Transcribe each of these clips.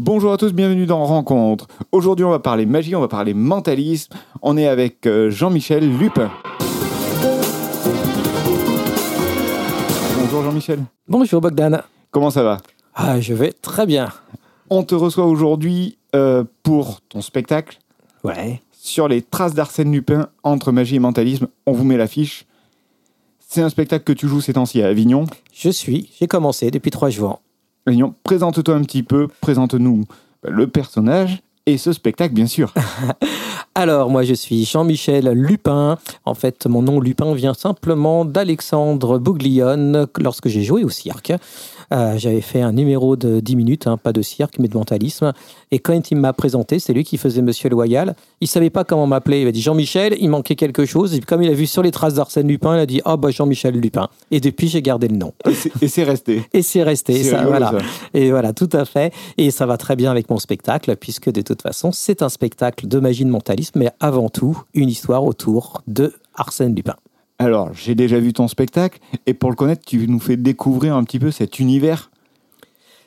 Bonjour à tous, bienvenue dans Rencontre. Aujourd'hui, on va parler magie, on va parler mentalisme. On est avec euh, Jean-Michel Lupin. Bonjour Jean-Michel. Bonjour Bogdan. Comment ça va? Ah, je vais très bien. On te reçoit aujourd'hui euh, pour ton spectacle Ouais. sur les traces d'Arsène Lupin entre magie et mentalisme. On vous met l'affiche. C'est un spectacle que tu joues ces temps-ci à Avignon. Je suis, j'ai commencé depuis trois jours. Présente-toi un petit peu, présente-nous le personnage et ce spectacle, bien sûr. Alors, moi, je suis Jean-Michel Lupin. En fait, mon nom Lupin vient simplement d'Alexandre Bouglione lorsque j'ai joué au cirque. Euh, J'avais fait un numéro de 10 minutes, hein, pas de cirque, mais de mentalisme. Et quand il m'a présenté, c'est lui qui faisait Monsieur Loyal. Il savait pas comment m'appeler. Il m'a dit Jean-Michel, il manquait quelque chose. Et comme il a vu sur les traces d'Arsène Lupin, il a dit Ah, bah Jean-Michel Lupin. Et depuis, j'ai gardé le nom. Et c'est- resté. Et c'est resté, ça, voilà. ça. Et voilà, tout à fait. Et ça va très bien avec mon spectacle, puisque de toute façon, c'est un spectacle de magie de mentalisme, mais avant tout, une histoire autour de Arsène Lupin. Alors, j'ai déjà vu ton spectacle, et pour le connaître, tu nous fais découvrir un petit peu cet univers.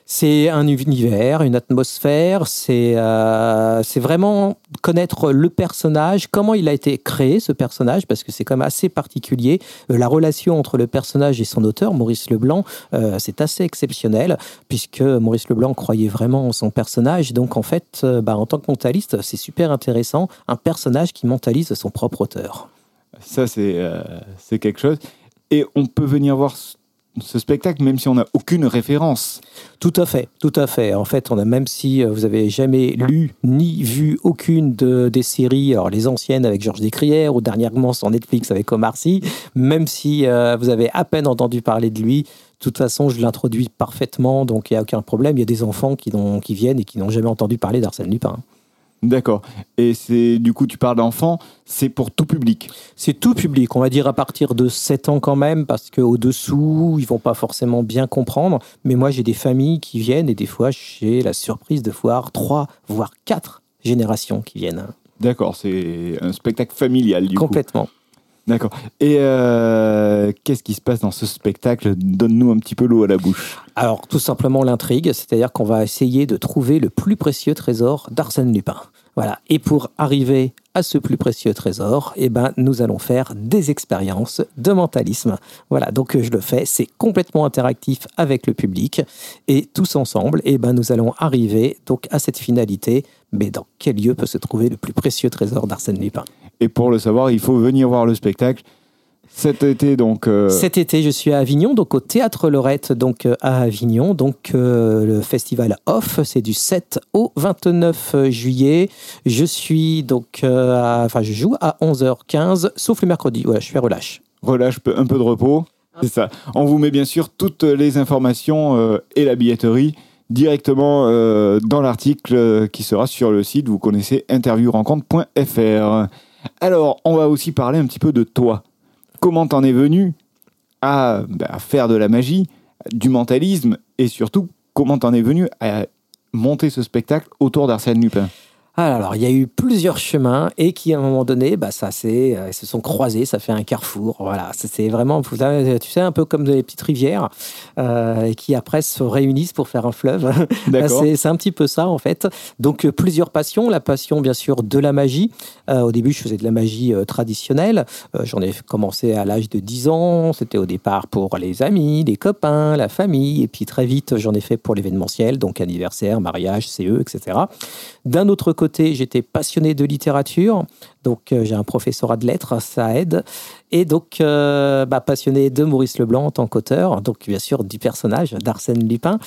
C'est un univers, une atmosphère, c'est euh, vraiment connaître le personnage, comment il a été créé, ce personnage, parce que c'est quand même assez particulier. Euh, la relation entre le personnage et son auteur, Maurice Leblanc, euh, c'est assez exceptionnel, puisque Maurice Leblanc croyait vraiment en son personnage. Donc en fait, bah, en tant que mentaliste, c'est super intéressant, un personnage qui mentalise son propre auteur. Ça, c'est euh, c'est quelque chose. Et on peut venir voir ce- spectacle même si on n'a aucune référence. Tout à fait, tout à fait. En fait, on a même si euh, vous avez jamais lu ni vu aucune de, des séries, alors les anciennes avec Georges Descrières ou dernièrement sur Netflix avec Omar Sy, même si euh, vous avez à peine entendu parler de lui, de toute façon, je l'introduis parfaitement, donc il n'y a aucun problème. Il y a des enfants qui, qui viennent et qui n'ont jamais entendu parler d'Arsène Lupin. D'accord. Et c'est du coup, tu parles d'enfants, c'est pour tout public. C'est tout public, on va dire à partir de 7 ans quand même, parce qu'au-dessous, ils vont pas forcément bien comprendre. Mais moi, j'ai des familles qui viennent et des fois, j'ai la surprise de voir 3, voire 4 générations qui viennent. D'accord, c'est un spectacle familial du coup. Complètement. D'accord. Et euh, qu'est-ce qui se passe dans ce spectacle? Donne-nous un petit peu l'eau à la bouche. Alors, tout simplement l'intrigue, c'est-à-dire qu'on va essayer de trouver le plus précieux trésor d'Arsène Lupin. Voilà. Et pour arriver à ce plus précieux trésor, eh ben, nous allons faire des expériences de mentalisme. Voilà. Donc, je le fais. C'est complètement interactif avec le public. Et tous ensemble, eh ben, nous allons arriver donc à cette finalité. Mais dans quel lieu peut se trouver le plus précieux trésor d'Arsène Lupin? Et pour le savoir, il faut venir voir le spectacle cet été. Donc, euh, Cet été, je suis à Avignon, donc au Théâtre Lorette, donc euh, à Avignon. Donc euh, le festival Off, c'est du 7 au 29 juillet. Je suis donc, à- enfin, je joue à 11h15, sauf le mercredi. Voilà, je à relâche. relâche un peu de repos. C'est ça. On vous met bien sûr toutes les informations et la billetterie directement dans l'article qui sera sur le site. Vous connaissez interviewrencontre.fr. Alors, on va aussi parler un petit peu de toi. Comment t'en es venu à, bah, à faire de la magie, du mentalisme et surtout comment t'en es venu à monter ce spectacle autour d'Arsène Lupin? Alors, il y a eu plusieurs chemins et qui, à un moment donné, bah, ça euh, se sont croisés, ça fait un carrefour. Voilà, C'est- vraiment, tu sais, un peu comme des petites rivières euh, qui après se réunissent pour faire un fleuve. C'est, un petit peu ça, en fait. Donc, euh, plusieurs passions. La passion, bien sûr, de la magie. Au début, je faisais de la magie traditionnelle. J'en ai commencé à l'âge de 10 ans. C'était au départ pour les amis, les copains, la famille. Et puis, très vite, j'en ai fait pour l'événementiel, donc anniversaire, mariage, CE, etc. D'un autre côté, j'étais passionné de littérature. Donc, euh, j'ai un professorat de lettres, ça aide. Et donc, euh, bah, passionné de Maurice Leblanc en tant qu'auteur. Donc, bien sûr, du personnage d'Arsène Lupin.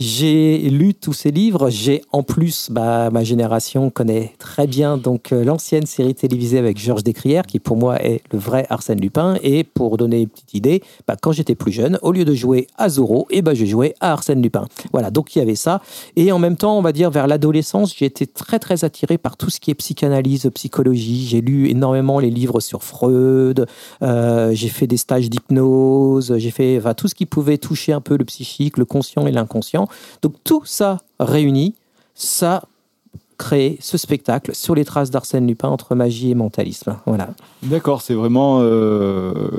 J'ai lu tous ces livres. J'ai en plus, bah, ma génération connaît très bien donc euh, l'ancienne série télévisée avec Georges Descrières, qui pour moi est le vrai Arsène Lupin. Et pour donner une petite idée, bah, quand j'étais plus jeune, au lieu de jouer à Zorro, et bah, je jouais à Arsène Lupin. Voilà, donc il y avait ça. Et en même temps, on va dire vers l'adolescence, j'ai été très très attiré par tout ce qui est psychanalyse, psychologie. J'ai lu énormément les livres sur Freud. Euh, j'ai fait des stages d'hypnose. J'ai fait tout ce qui pouvait toucher un peu le psychique, le conscient et l'inconscient. Donc tout ça réuni, ça crée ce spectacle sur les traces d'Arsène Lupin entre magie et mentalisme. Voilà. D'accord, c'est vraiment euh,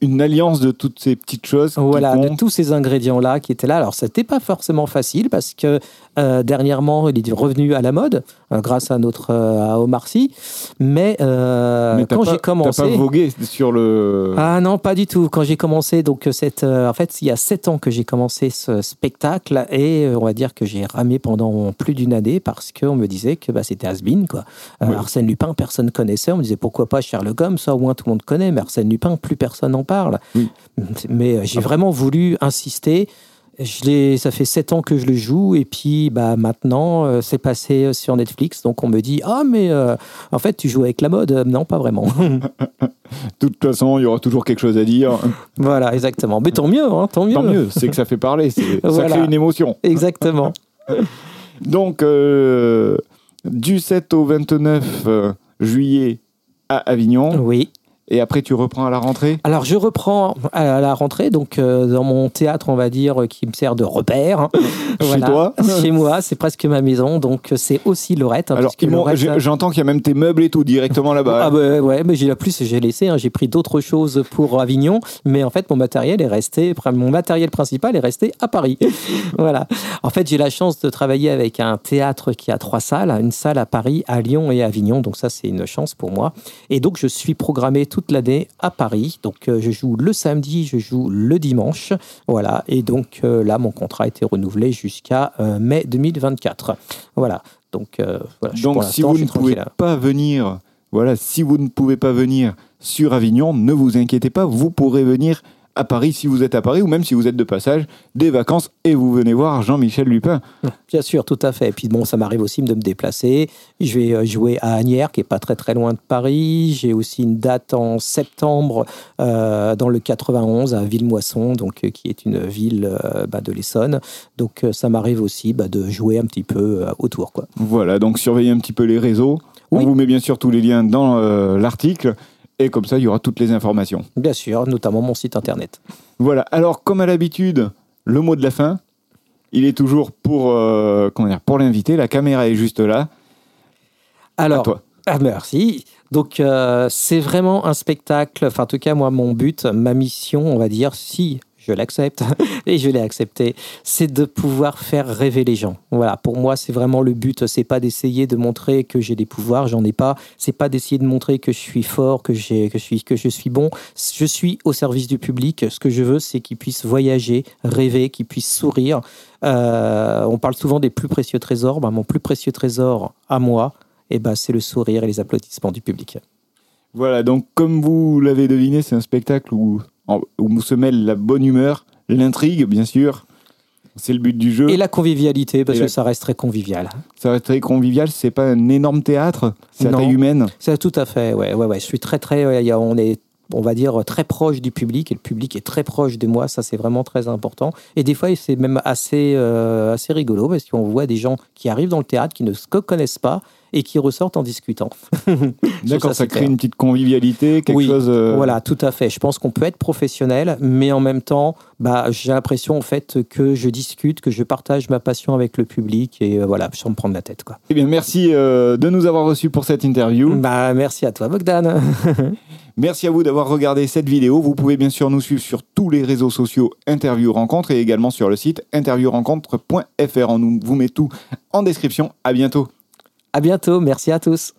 une alliance de toutes ces petites choses. Voilà, de tous ces ingrédients-là qui étaient là. Alors, ça n'était pas forcément facile parce que euh, dernièrement, il est revenu à la mode euh, grâce à notre euh, à Omar Sy. Mais, euh, quand j'ai commencé. T'as pas vogué sur le. Ah non, pas du tout. Quand j'ai commencé, donc cette, euh, en fait, il y a sept ans que j'ai commencé ce spectacle et euh, on va dire que j'ai ramé pendant plus d'une année parce qu'on me disait que bah, c'était has-been, quoi. Euh, Oui. Arsène Lupin, personne connaissait. On me disait pourquoi pas Sherlock Holmes, ça au moins tout le monde connaît, mais Arsène Lupin, plus personne n'en parle. Oui. Mais euh, j'ai vraiment voulu insister. Je ça fait sept ans que je le joue et puis bah maintenant euh, c'est passé sur Netflix donc on me dit ah mais euh, en fait tu joues avec la mode Euh, non pas vraiment De toute façon, il y aura toujours quelque chose à dire. Voilà, exactement. Mais tant mieux, hein, tant mieux. Tant mieux, c'est que ça fait parler, c'est- ça Voilà. crée une émotion. Exactement. Donc, euh, du 7 au 29 euh, juillet à Avignon, Oui. Et après tu reprends à la rentrée? Alors, je reprends à la rentrée, donc euh, dans mon théâtre, on va dire, euh, qui me sert de repère. hein. Chez toi? Chez moi, c'est presque ma maison, donc euh, c'est aussi Lorette. hein, Alors, Lorette, j'entends qu'il y a même tes meubles et tout directement là-bas. Ah bah ouais, mais j'ai la plus, j'ai laissé, hein, j'ai pris d'autres choses pour Avignon, mais en fait mon matériel est resté, mon matériel principal est resté à Paris. voilà. En fait, j'ai la chance de travailler avec un théâtre qui a trois salles, une salle à Paris, à Lyon et à Avignon, donc ça c'est une chance pour moi. Et donc je suis programmé toute l'année à Paris, donc euh, je joue le samedi, je joue le dimanche, voilà. Et donc euh, là mon contrat a été renouvelé jusqu'à euh, mai 2024. Voilà. Donc voilà. je- Donc, si vous je ne pouvez pas venir, voilà, si vous ne pouvez pas venir sur Avignon, ne vous inquiétez pas, vous pourrez venir à Paris si vous êtes à Paris ou même si vous êtes de passage, des vacances et vous venez voir Jean-Michel Lupin. Bien sûr, tout à fait. Et puis bon, ça m'arrive aussi de me déplacer. Je vais euh, jouer à Agnières, qui est pas très très loin de Paris. J'ai aussi une date en septembre euh, dans le 91 à Villemoisson, donc euh, qui est une ville euh, bah, de l'Essonne. Donc ça m'arrive aussi bah, de jouer un petit peu autour, quoi. Voilà, donc surveillez un petit peu les réseaux. Oui. On vous met bien sûr tous les liens dans l'article et comme ça, il y aura toutes les informations. Bien sûr, notamment mon site internet. Voilà, alors comme à l'habitude, le mot de la fin, il est toujours pour, euh, comment dire, pour l'invité, la caméra est juste là. À Alors, toi. Ah, merci. Donc, euh, c'est vraiment un spectacle. Enfin, en tout cas, moi, mon but, ma mission, on va dire, si je l'accepte, et je l'ai accepté, c'est de pouvoir faire rêver les gens. Voilà, pour moi, c'est vraiment le but. C'est pas d'essayer de montrer que j'ai des pouvoirs, j'en ai pas. C'est pas d'essayer de montrer que je suis fort, que, je suis, que je suis bon. Je suis au service du public. Ce que je veux, c'est qu'ils puissent voyager, rêver, qu'ils puissent sourire. Euh, on parle souvent des plus précieux trésors. Ben, mon plus précieux trésor à moi, eh ben, c'est le sourire et les applaudissements du public. Voilà, donc comme vous l'avez deviné, c'est un spectacle où, où se mêle la bonne humeur, l'intrigue, bien sûr. C'est le but du jeu. Et la convivialité, parce Et que la- ça reste très convivial. Ça être très convivial, c'est pas un énorme théâtre, c'est à taille humaine. C'est tout à fait, ouais, ouais, ouais. Je suis très, très, ouais, on est, on va dire, très proche du public et le public est très proche de moi. Ça, c'est vraiment très important. Et des fois, c'est même assez, euh, assez rigolo parce qu'on voit des gens qui arrivent dans le théâtre qui ne se connaissent pas et qui ressortent en discutant. D'accord, ça, crée clair. une petite convivialité, quelque Oui, chose. euh, Voilà, tout à fait. Je pense qu'on peut être professionnel, mais en même temps, bah, j'ai l'impression en fait que je discute, que je partage ma passion avec le public et euh, voilà, sans me prendre la tête. Quoi. Eh bien, merci euh, de nous avoir reçus pour cette interview. Bah, merci à toi, Bogdan. Merci à vous d'avoir regardé cette vidéo. Vous pouvez bien sûr nous suivre sur tous les réseaux sociaux Interview Rencontre et également sur le site interviewrencontre.fr. On vous met tout en description. À bientôt. À bientôt. Merci à tous.